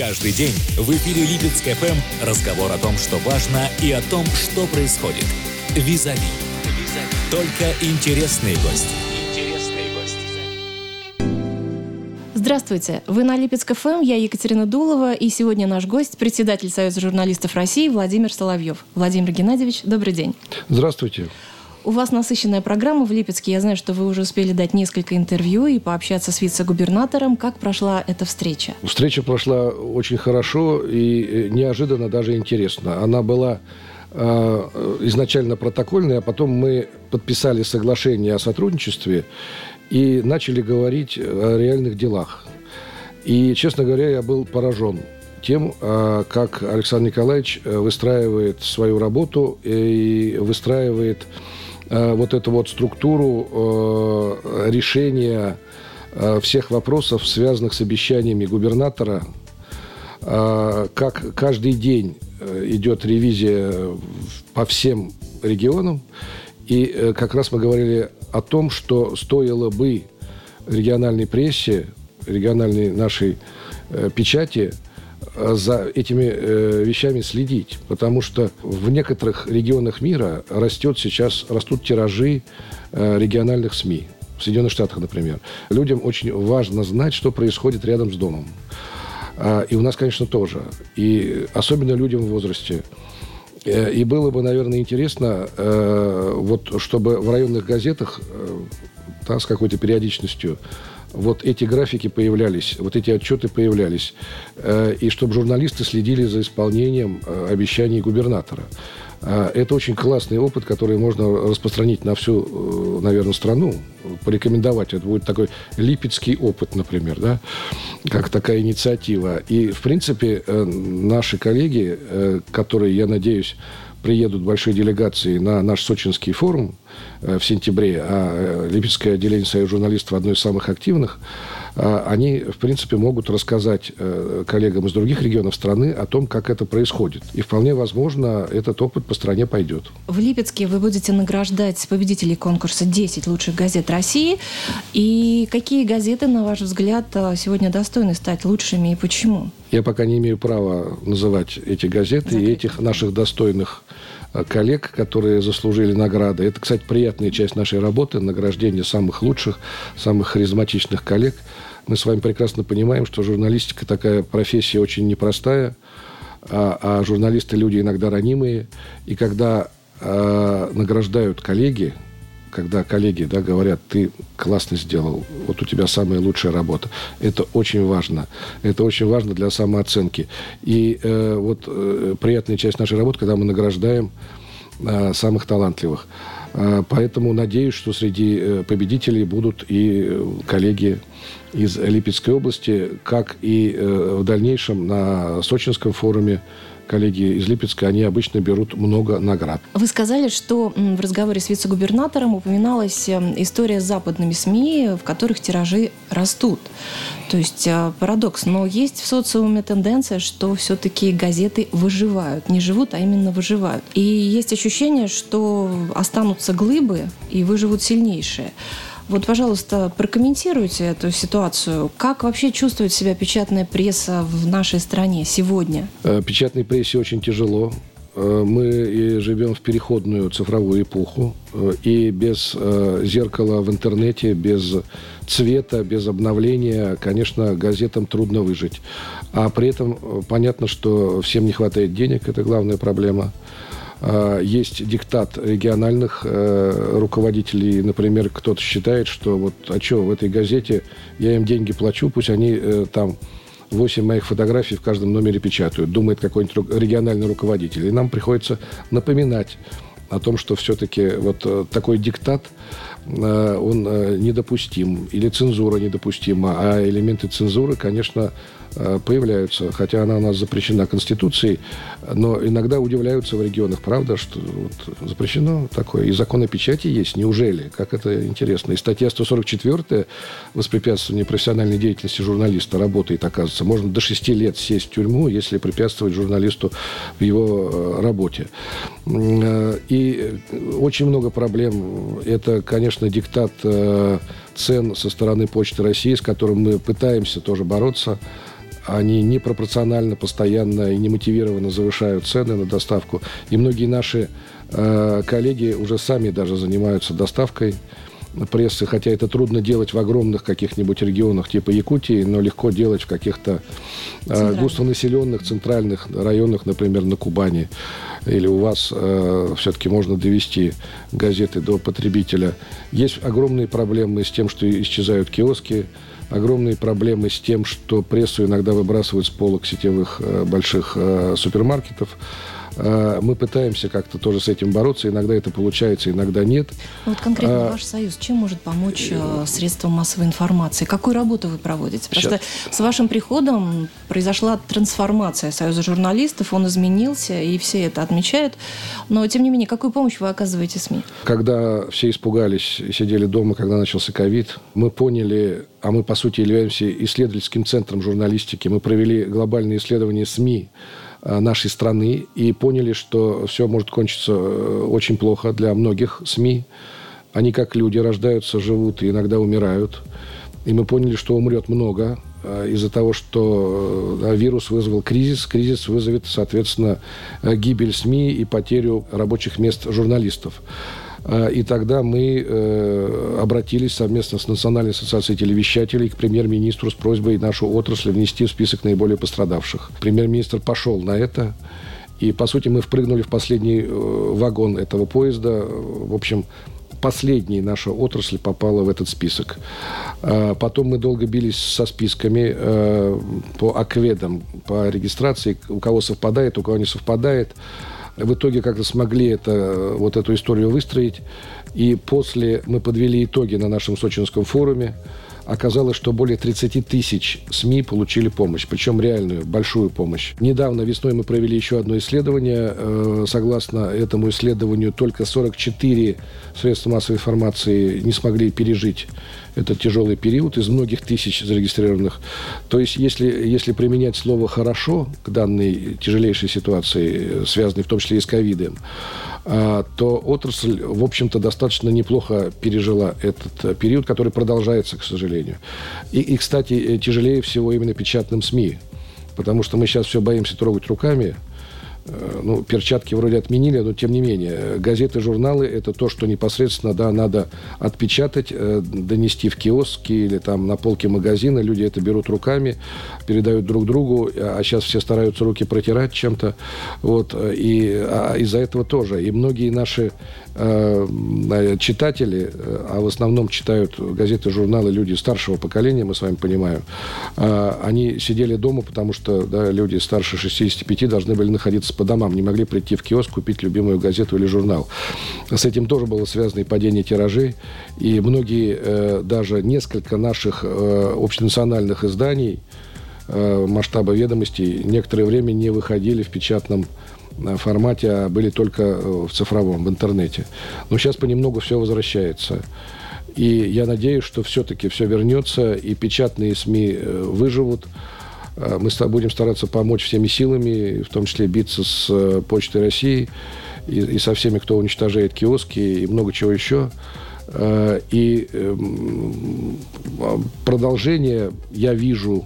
Каждый день в эфире Липецк ФМ разговор о том, что важно и о том, что происходит. Визави. Только интересные гости. Здравствуйте, вы на Липецк ФМ, я Екатерина Дулова, и сегодня наш гость, председатель Союза журналистов России Владимир Соловьев. Владимир Геннадьевич, добрый день. Здравствуйте. У вас насыщенная программа в Липецке. Я знаю, что вы уже успели дать несколько интервью и пообщаться с вице-губернатором. Как прошла эта встреча? Встреча прошла очень хорошо и неожиданно даже интересно. Она была э, изначально протокольной, а потом мы подписали соглашение о сотрудничестве и начали говорить о реальных делах. И, честно говоря, я был поражен тем, э, как Александр Николаевич э, выстраивает свою работу и выстраивает Э, вот эту вот структуру э, решения э, всех вопросов, связанных с обещаниями губернатора, как каждый день идет ревизия по всем регионам. И как раз мы говорили о том, что стоило бы региональной прессе, региональной нашей печати – за этими э, вещами следить, потому что в некоторых регионах мира растет сейчас, растут тиражи э, региональных СМИ. В Соединенных Штатах, например. Людям очень важно знать, что происходит рядом с домом. А, и у нас, конечно, тоже. И особенно людям в возрасте. Э, и было бы, наверное, интересно, э, вот, чтобы в районных газетах э, да, с какой-то периодичностью вот эти графики появлялись, вот эти отчеты появлялись, э, и чтобы журналисты следили за исполнением э, обещаний губернатора. Э, это очень классный опыт, который можно распространить на всю, наверное, страну, порекомендовать. Это будет такой липецкий опыт, например, да, как такая инициатива. И, в принципе, наши коллеги, которые, я надеюсь, приедут большие делегации на наш сочинский форум э, в сентябре, а э, Липецкое отделение Союза журналистов одно из самых активных, они, в принципе, могут рассказать э, коллегам из других регионов страны о том, как это происходит. И вполне возможно, этот опыт по стране пойдет. В Липецке вы будете награждать победителей конкурса 10 лучших газет России. И какие газеты, на ваш взгляд, сегодня достойны стать лучшими и почему? Я пока не имею права называть эти газеты Закрыто. и этих наших достойных э, коллег, которые заслужили награды. Это, кстати, приятная часть нашей работы, награждение самых лучших, самых харизматичных коллег. Мы с вами прекрасно понимаем, что журналистика такая профессия очень непростая, а, а журналисты люди иногда ранимые. И когда а, награждают коллеги, когда коллеги да, говорят, ты классно сделал, вот у тебя самая лучшая работа. Это очень важно. Это очень важно для самооценки. И э, вот э, приятная часть нашей работы, когда мы награждаем э, самых талантливых. Э, поэтому надеюсь, что среди э, победителей будут и э, коллеги из Липецкой области, как и э, в дальнейшем на Сочинском форуме коллеги из Липецка, они обычно берут много наград. Вы сказали, что в разговоре с вице-губернатором упоминалась эм, история с западными СМИ, в которых тиражи растут. То есть э, парадокс. Но есть в социуме тенденция, что все-таки газеты выживают. Не живут, а именно выживают. И есть ощущение, что останутся глыбы и выживут сильнейшие. Вот, пожалуйста, прокомментируйте эту ситуацию. Как вообще чувствует себя печатная пресса в нашей стране сегодня? Э, печатной прессе очень тяжело. Э, мы живем в переходную цифровую эпоху, э, и без зеркала в интернете, без цвета, без обновления, конечно, газетам трудно выжить. А при этом понятно, что всем не хватает денег, это главная проблема. А, есть диктат региональных э, руководителей. Например, кто-то считает, что вот, а что, в этой газете я им деньги плачу, пусть они э, там 8 моих фотографий в каждом номере печатают, думает какой-нибудь региональный руководитель. И нам приходится напоминать о том, что все-таки вот э, такой диктат, он недопустим, или цензура недопустима, а элементы цензуры, конечно, появляются, хотя она у нас запрещена Конституцией, но иногда удивляются в регионах, правда, что вот запрещено такое. И закон о печати есть, неужели? Как это интересно. И статья 144 «Воспрепятствование профессиональной деятельности журналиста» работает, оказывается. Можно до 6 лет сесть в тюрьму, если препятствовать журналисту в его э, работе. Э, и очень много проблем. Это, конечно, диктат цен со стороны Почты России, с которым мы пытаемся тоже бороться. Они непропорционально, постоянно и немотивированно завышают цены на доставку. И многие наши э, коллеги уже сами даже занимаются доставкой прессы, хотя это трудно делать в огромных каких-нибудь регионах типа Якутии, но легко делать в каких-то э, густонаселенных центральных районах, например, на Кубани. Или у вас э, все-таки можно довести газеты до потребителя. Есть огромные проблемы с тем, что исчезают киоски, огромные проблемы с тем, что прессу иногда выбрасывают с полок сетевых э, больших э, супермаркетов. Э, мы пытаемся как-то тоже с этим бороться. Иногда это получается, иногда нет. Ну, вот конкретно а, ваш союз чем может помочь э, средствам массовой информации? Какую работу вы проводите? Потому сейчас. что с вашим приходом произошла трансформация Союза журналистов, он изменился, и все это отмечают. Но, тем не менее, какую помощь вы оказываете СМИ? Когда все испугались и сидели дома, когда начался ковид, мы поняли, а мы, по сути, являемся исследовательским центром журналистики. Мы провели глобальные исследования СМИ нашей страны и поняли, что все может кончиться э, очень плохо для многих СМИ. Они как люди рождаются, живут и иногда умирают. И мы поняли, что умрет много э, из-за того, что вирус вызвал кризис. Кризис вызовет, соответственно, гибель СМИ и потерю рабочих мест журналистов. А, и тогда мы э, обратились совместно с Национальной ассоциацией телевещателей к премьер-министру с просьбой нашу отрасль внести в список наиболее пострадавших. Премьер-министр пошел на это. И, по сути, мы впрыгнули в последний э, вагон этого поезда. В общем, последняя наша отрасль попала в этот список. А, потом мы долго бились со списками э, по акведам, по регистрации, у кого совпадает, у кого не совпадает. В итоге как-то смогли это, вот эту историю выстроить. И после мы подвели итоги на нашем сочинском форуме. Оказалось, что более 30 тысяч СМИ получили помощь, причем реальную, большую помощь. Недавно весной мы провели еще одно исследование. Э, согласно этому исследованию, только 44 средства массовой информации не смогли пережить этот тяжелый период из многих тысяч зарегистрированных. То есть, если, если применять слово «хорошо» к данной тяжелейшей ситуации, связанной в том числе и с ковидом, то отрасль, в общем-то, достаточно неплохо пережила этот период, который продолжается, к сожалению. И, и кстати, тяжелее всего именно печатным СМИ, потому что мы сейчас все боимся трогать руками – Э, ну, перчатки вроде отменили, но тем не менее, газеты, журналы – это то, что непосредственно, да, надо отпечатать, э, донести в киоски или там на полке магазина. Люди это берут руками, передают друг другу, а сейчас все стараются руки протирать чем-то. Вот, и а из-за этого тоже. И многие наши Э, читатели, э, а в основном читают газеты, журналы люди старшего поколения, мы с вами понимаем, э, они сидели дома, потому что да, люди старше 65 должны были находиться по домам, не могли прийти в киоск, купить любимую газету или журнал. С этим тоже было связано и падение тиражей, и многие, даже несколько наших общенациональных изданий масштаба ведомостей некоторое время не выходили в печатном формате, а были только э, в цифровом, в интернете. Но сейчас понемногу все возвращается. И я надеюсь, что все-таки все вернется, и печатные СМИ э, выживут. Э, мы будем стараться помочь всеми силами, в том числе биться с Почтой России и, и со всеми, кто уничтожает киоски и много чего еще. И эм, продолжение я вижу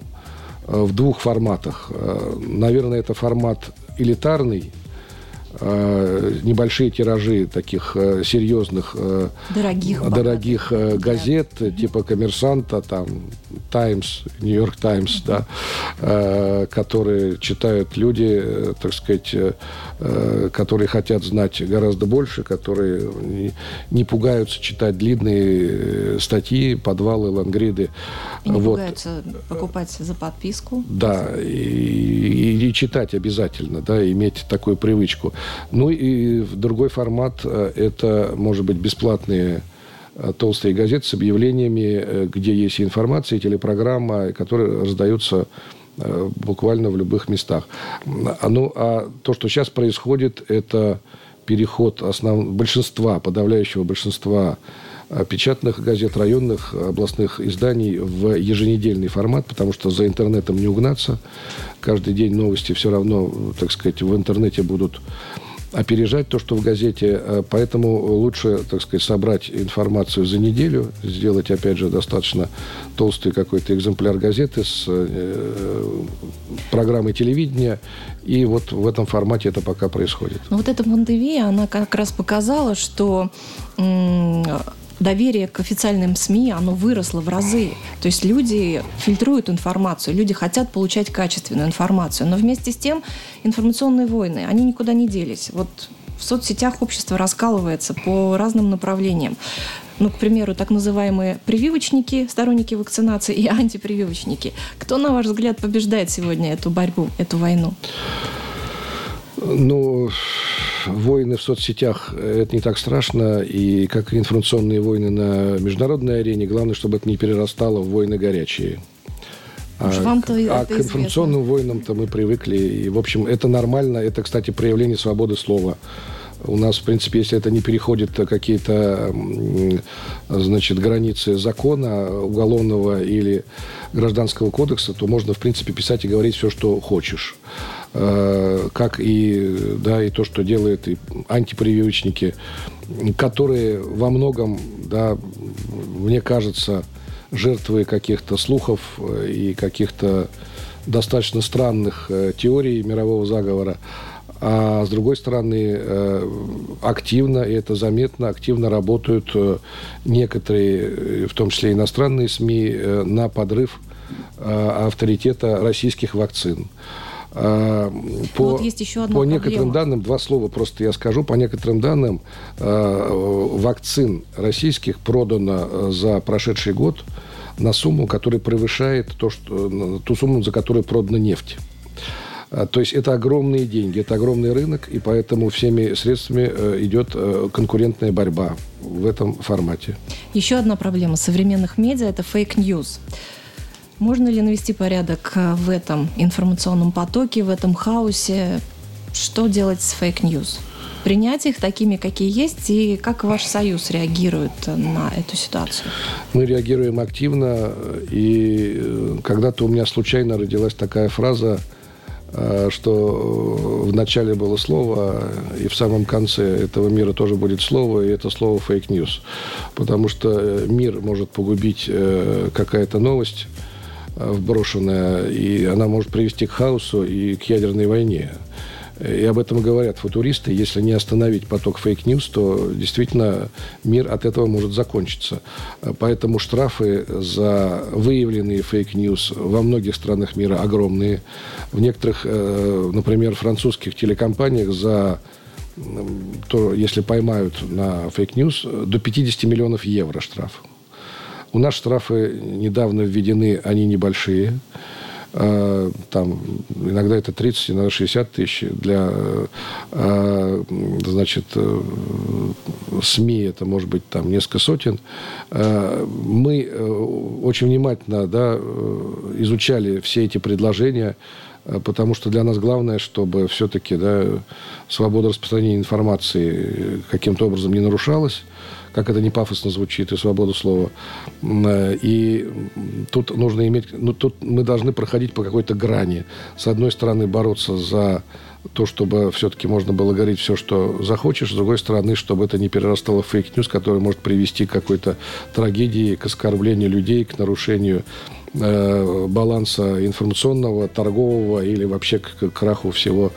в двух форматах. Наверное, это формат элитарный, э, небольшие тиражи таких э, серьезных э, дорогих, дорогих газет да. типа «Коммерсанта», там «Таймс», «Нью-Йорк Таймс», да, которые читают люди, так сказать, которые хотят знать гораздо больше, которые не пугаются читать длинные статьи, подвалы, лангриды. И не вот. пугаются покупать за подписку. Да, и, и, и читать обязательно, да, иметь такую привычку. Ну и другой формат э, – это, может быть, бесплатные э, толстые газеты с объявлениями, э, где есть информация, телепрограмма, которые раздаются буквально в любых местах. А, ну, а то, что сейчас происходит, это переход основ... большинства, подавляющего большинства печатных газет, районных, областных изданий в еженедельный формат, потому что за интернетом не угнаться. Каждый день новости все равно, так сказать, в интернете будут опережать то, что в газете. Э, поэтому лучше, так сказать, собрать информацию за неделю, сделать, опять же, достаточно толстый какой-то экземпляр газеты с э, программой телевидения. И вот в этом формате это пока происходит. Вот эта пандемия, она как раз показала, что доверие к официальным СМИ, оно выросло в разы. То есть люди фильтруют информацию, люди хотят получать качественную информацию. Но вместе с тем информационные войны, они никуда не делись. Вот в соцсетях общество раскалывается по разным направлениям. Ну, к примеру, так называемые прививочники, сторонники вакцинации и антипрививочники. Кто, на ваш взгляд, побеждает сегодня эту борьбу, эту войну? Ну, войны в соцсетях – это не так страшно, и как и информационные войны на международной арене, главное, чтобы это не перерастало в войны горячие. А, а к информационным войнам-то мы привыкли. И, в общем, это нормально. Это, кстати, проявление свободы слова. У нас, в принципе, если это не переходит какие-то, значит, границы закона уголовного или гражданского кодекса, то можно, в принципе, писать и говорить все, что хочешь. Э, как и, да, и то, что делают и антипрививочники, которые во многом, да, мне кажется, жертвы каких-то слухов э, и каких-то достаточно странных э, теорий мирового заговора. А с другой стороны, активно, и это заметно, активно работают некоторые, в том числе иностранные СМИ, на подрыв авторитета российских вакцин. А, по, вот есть еще одна по некоторым данным, два слова просто я скажу, по некоторым данным а, вакцин российских продано а, за прошедший год на сумму, которая превышает то, что, ту сумму, за которую продана нефть. То есть это огромные деньги, это огромный рынок, и поэтому всеми средствами идет конкурентная борьба в этом формате. Еще одна проблема современных медиа – это fake news. Можно ли навести порядок э, в этом информационном потоке, в этом хаосе? Что делать с fake news? Принять их такими, какие есть, и как ваш союз реагирует на эту ситуацию? Мы реагируем активно, и э, когда-то у меня случайно родилась такая фраза, э, что в начале было слово, и в самом конце этого мира тоже будет слово, и это слово fake news. Потому что мир может погубить какая-то новость, Э, вброшенная, и она может привести к хаосу и к ядерной войне. И об этом говорят футуристы. Если не остановить поток fake news, то действительно мир от этого может закончиться. Поэтому штрафы за выявленные fake news во многих странах мира огромные. В некоторых, э, например, французских телекомпаниях за то, если поймают на fake news, до 50 миллионов евро штраф. У нас штрафы недавно введены, они небольшие. А, там иногда это 30, иногда 60 тысяч. Для а, значит, э, СМИ это может быть там несколько сотен. А, мы э, очень внимательно да, э, изучали все эти предложения, потому что для нас главное, чтобы все-таки да, свобода распространения информации каким-то образом не нарушалась как это не пафосно звучит, и свободу слова. Э, и тут нужно иметь, ну, тут мы должны проходить по какой-то грани. С одной стороны, бороться за то, чтобы все-таки можно было говорить все, что захочешь, с другой стороны, чтобы это не перерастало в fake news, который может привести к какой-то трагедии, к оскорблению людей, к нарушению Э, баланса информационного, торгового или вообще к краху всего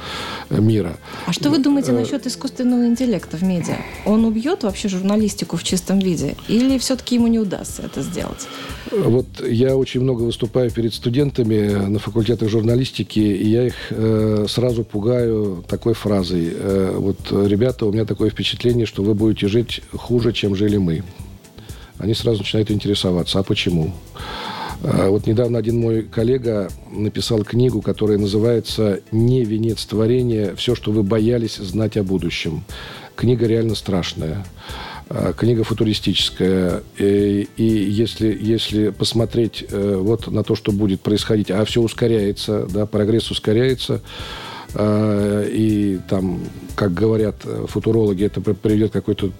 мира. А что вы думаете э, насчет искусственного интеллекта в медиа? Он убьет вообще журналистику в чистом виде? Или все-таки ему не удастся это сделать? Вот я очень много выступаю перед студентами на факультетах журналистики, и я их э, сразу пугаю такой фразой. Э, вот, ребята, у меня такое впечатление, что вы будете жить хуже, чем жили мы. Они сразу начинают интересоваться, а почему? А, вот недавно один мой коллега написал книгу, которая называется «Не венец творения. Все, что вы боялись знать о будущем». Книга реально страшная. А, книга футуристическая. И, и если, если посмотреть э, вот на то, что будет происходить, а все ускоряется, да, прогресс ускоряется, а, и там, как говорят футурологи, это приведет к какой-то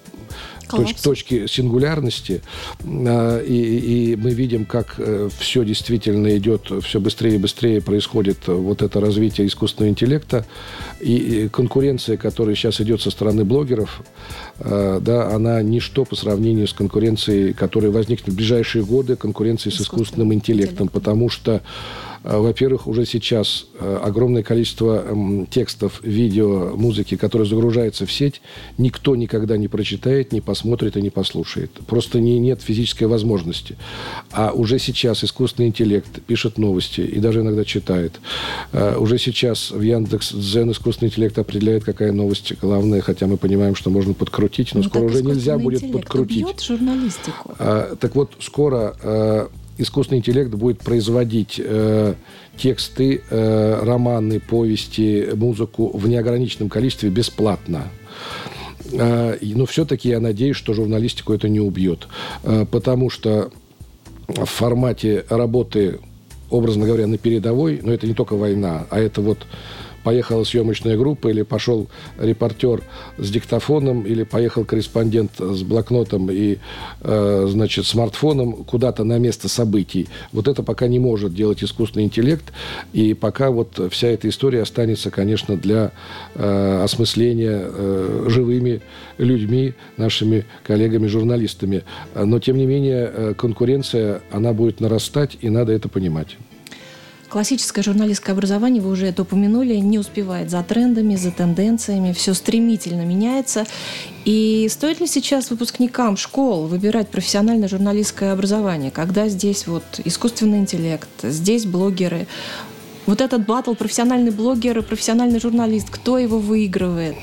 точ, точки сингулярности. А, и, и мы видим, как э, все действительно идет, все быстрее и быстрее происходит вот это развитие искусственного интеллекта. И конкуренция, которая сейчас идет со стороны блогеров, э, да, она ничто по сравнению с конкуренцией, которая возникнет в ближайшие годы, конкуренцией с искусственным интеллектом, интеллектом. потому что во-первых, уже сейчас а, огромное количество текстов, видео, музыки, которые загружаются в сеть, никто никогда не прочитает, не посмотрит и не послушает. Просто не, нет физической возможности. А уже сейчас искусственный интеллект пишет новости и даже иногда читает. А, уже сейчас в Яндекс Дзен искусственный интеллект определяет, какая новость главная, хотя мы понимаем, что можно подкрутить, но, но ну, скоро уже нельзя будет подкрутить. Журналистику. так вот, скоро искусственный интеллект будет производить э, тексты, э, романы, повести, музыку в неограниченном количестве бесплатно. Э, но все-таки я надеюсь, что журналистику это не убьет. Э, потому что в формате работы, образно говоря, на передовой, но это не только война, а это вот поехала съемочная группа, или пошел репортер с диктофоном, или поехал корреспондент с блокнотом и, э, значит, смартфоном куда-то на место событий. Вот это пока не может делать искусственный интеллект, и пока вот вся эта история останется, конечно, для э, осмысления э, живыми людьми, нашими коллегами-журналистами. Но, тем не менее, э, конкуренция, она будет нарастать, и надо это понимать. Классическое журналистское образование, вы уже это упомянули, не успевает за трендами, за тенденциями, все стремительно меняется. И стоит ли сейчас выпускникам школ выбирать профессиональное журналистское образование, когда здесь вот искусственный интеллект, здесь блогеры, вот этот батл профессиональный блогер и профессиональный журналист, кто его выигрывает?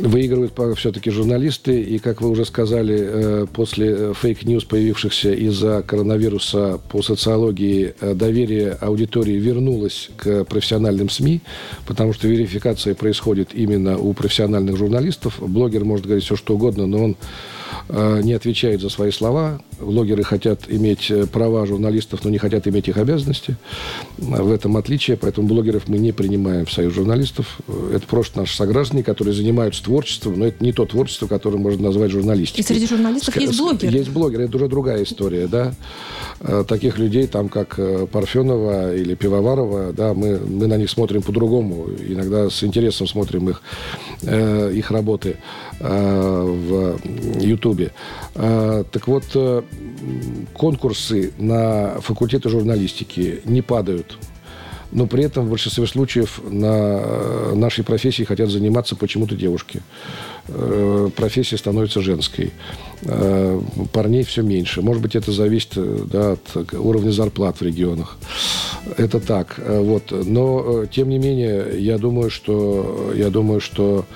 Выигрывают все-таки журналисты, и, как вы уже сказали, э, после э, fake news, появившихся из-за коронавируса по социологии, э, доверие аудитории вернулось к профессиональным СМИ, потому что верификация происходит именно у профессиональных журналистов. Блогер может говорить все, что угодно, но он не отвечает за свои слова. Блогеры хотят иметь права журналистов, но не хотят иметь их обязанности. В этом отличие, поэтому блогеров мы не принимаем в союз журналистов. Это просто наши сограждане, которые занимаются творчеством, но это не то творчество, которое можно назвать журналистикой. И среди журналистов Ск- есть блогеры. Есть блогеры, это уже другая история, да. Э, таких людей, там, как э, Парфенова или Пивоварова, да, мы, мы на них смотрим по-другому. Иногда с интересом смотрим их, э, их работы в Ютубе. Так вот, конкурсы на факультеты журналистики не падают но при этом в большинстве случаев на э, нашей профессии хотят заниматься почему-то девушки. Э, профессия становится женской. Э, парней все меньше. Может быть, это зависит да, от уровня зарплат в регионах. Это так. Вот. Но, тем не менее, я думаю, что, я думаю, что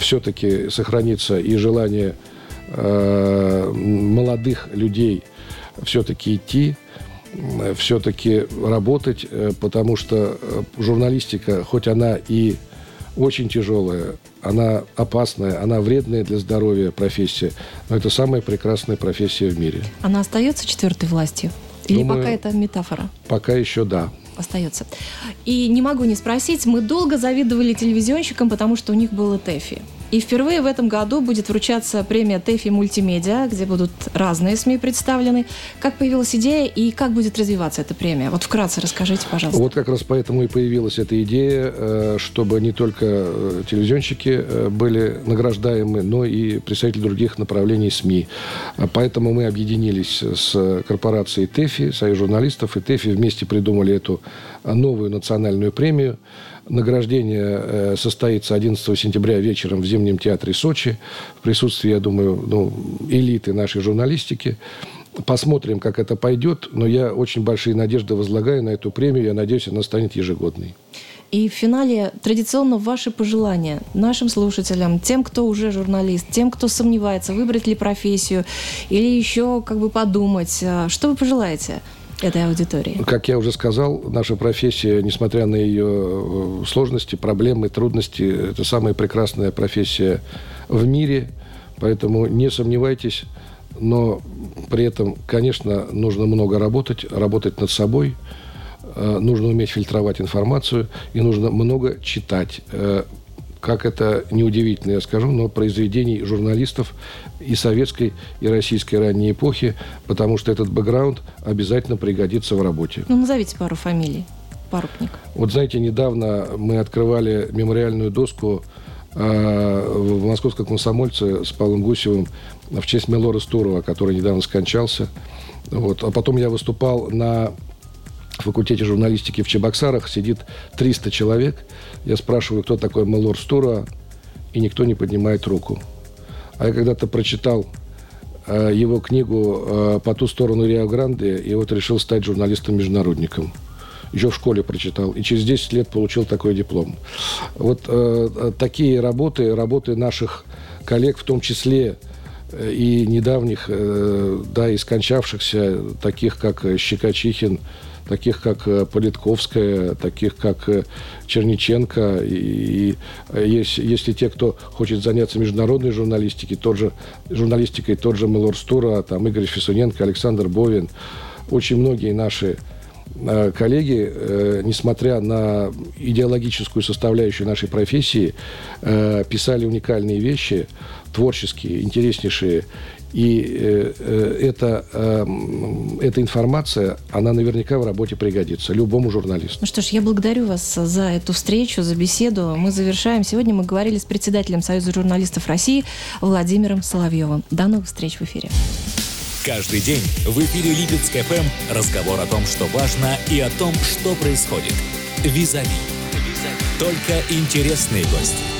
все-таки сохранится и желание молодых людей все-таки идти все-таки работать, э, потому что э, журналистика, хоть она и очень тяжелая, она опасная, она вредная для здоровья профессия, но это самая прекрасная профессия в мире. Она остается четвертой властью? Или Думаю, пока это метафора? Пока еще да остается. И не могу не спросить, мы долго завидовали телевизионщикам, потому что у них было ТЭФИ. И впервые в этом году будет вручаться премия ТЭФИ Мультимедиа, где будут разные СМИ представлены. Как появилась идея и как будет развиваться эта премия? Вот вкратце расскажите, пожалуйста. Вот как раз поэтому и появилась эта идея, э, чтобы не только э, телевизионщики э, были награждаемы, но и представители других направлений СМИ. Поэтому мы объединились с корпорацией ТЭФИ, Союз журналистов, и ТЭФИ вместе придумали эту новую национальную премию. Награждение э, состоится 11 сентября вечером в Зимнем театре Сочи в присутствии, я думаю, ну, элиты нашей журналистики. Посмотрим, как это пойдет, но я очень большие надежды возлагаю на эту премию. Я надеюсь, она станет ежегодной. И в финале традиционно ваши пожелания нашим слушателям, тем, кто уже журналист, тем, кто сомневается, выбрать ли профессию или еще как бы подумать. А, что вы пожелаете? Этой аудитории? Как я уже сказал, наша профессия, несмотря на ее э, сложности, проблемы, трудности, это самая прекрасная профессия в мире. Поэтому не сомневайтесь, но при этом, конечно, нужно много работать, работать над собой, э, нужно уметь фильтровать информацию и нужно много читать. Как это неудивительно, я скажу, но произведений журналистов и советской, и российской ранней эпохи, потому что этот бэкграунд обязательно пригодится в работе. Ну, назовите пару фамилий. Парупник. Вот знаете, недавно мы открывали мемориальную доску э, в Московском комсомольце с Павлом Гусевым в честь Мелора Стурова, который недавно скончался. Вот. А потом я выступал на факультете журналистики в Чебоксарах. Сидит 300 человек. Я спрашиваю, кто такой Мелор Стурова, и никто не поднимает руку. А я когда-то прочитал э, его книгу э, «По ту сторону Рио-Гранде», и вот решил стать журналистом-международником еще в школе прочитал, и через 10 лет получил такой диплом. Вот э, э, такие работы, работы наших коллег, в том числе э, и недавних, э, да, и скончавшихся, таких как Щекочихин, таких как э, Политковская, таких как Черниченко. И, и если, если те, кто хочет заняться международной журналистикой, тот же, журналистикой, тот же Мелор Стура, там Игорь Фисуненко, Александр Бовин, очень многие наши Э, коллеги, э, несмотря на идеологическую составляющую нашей профессии, э, писали уникальные вещи, творческие, интереснейшие. И эта, эта информация, она наверняка в работе пригодится любому журналисту. Ну что ж, я благодарю вас за эту встречу, за беседу. Мы завершаем. Сегодня мы говорили с председателем Союза журналистов России Владимиром Соловьевым. До новых встреч в эфире. Каждый день в эфире Липецк ФМ разговор о том, что важно и о том, что происходит. Визави. Только интересные гости.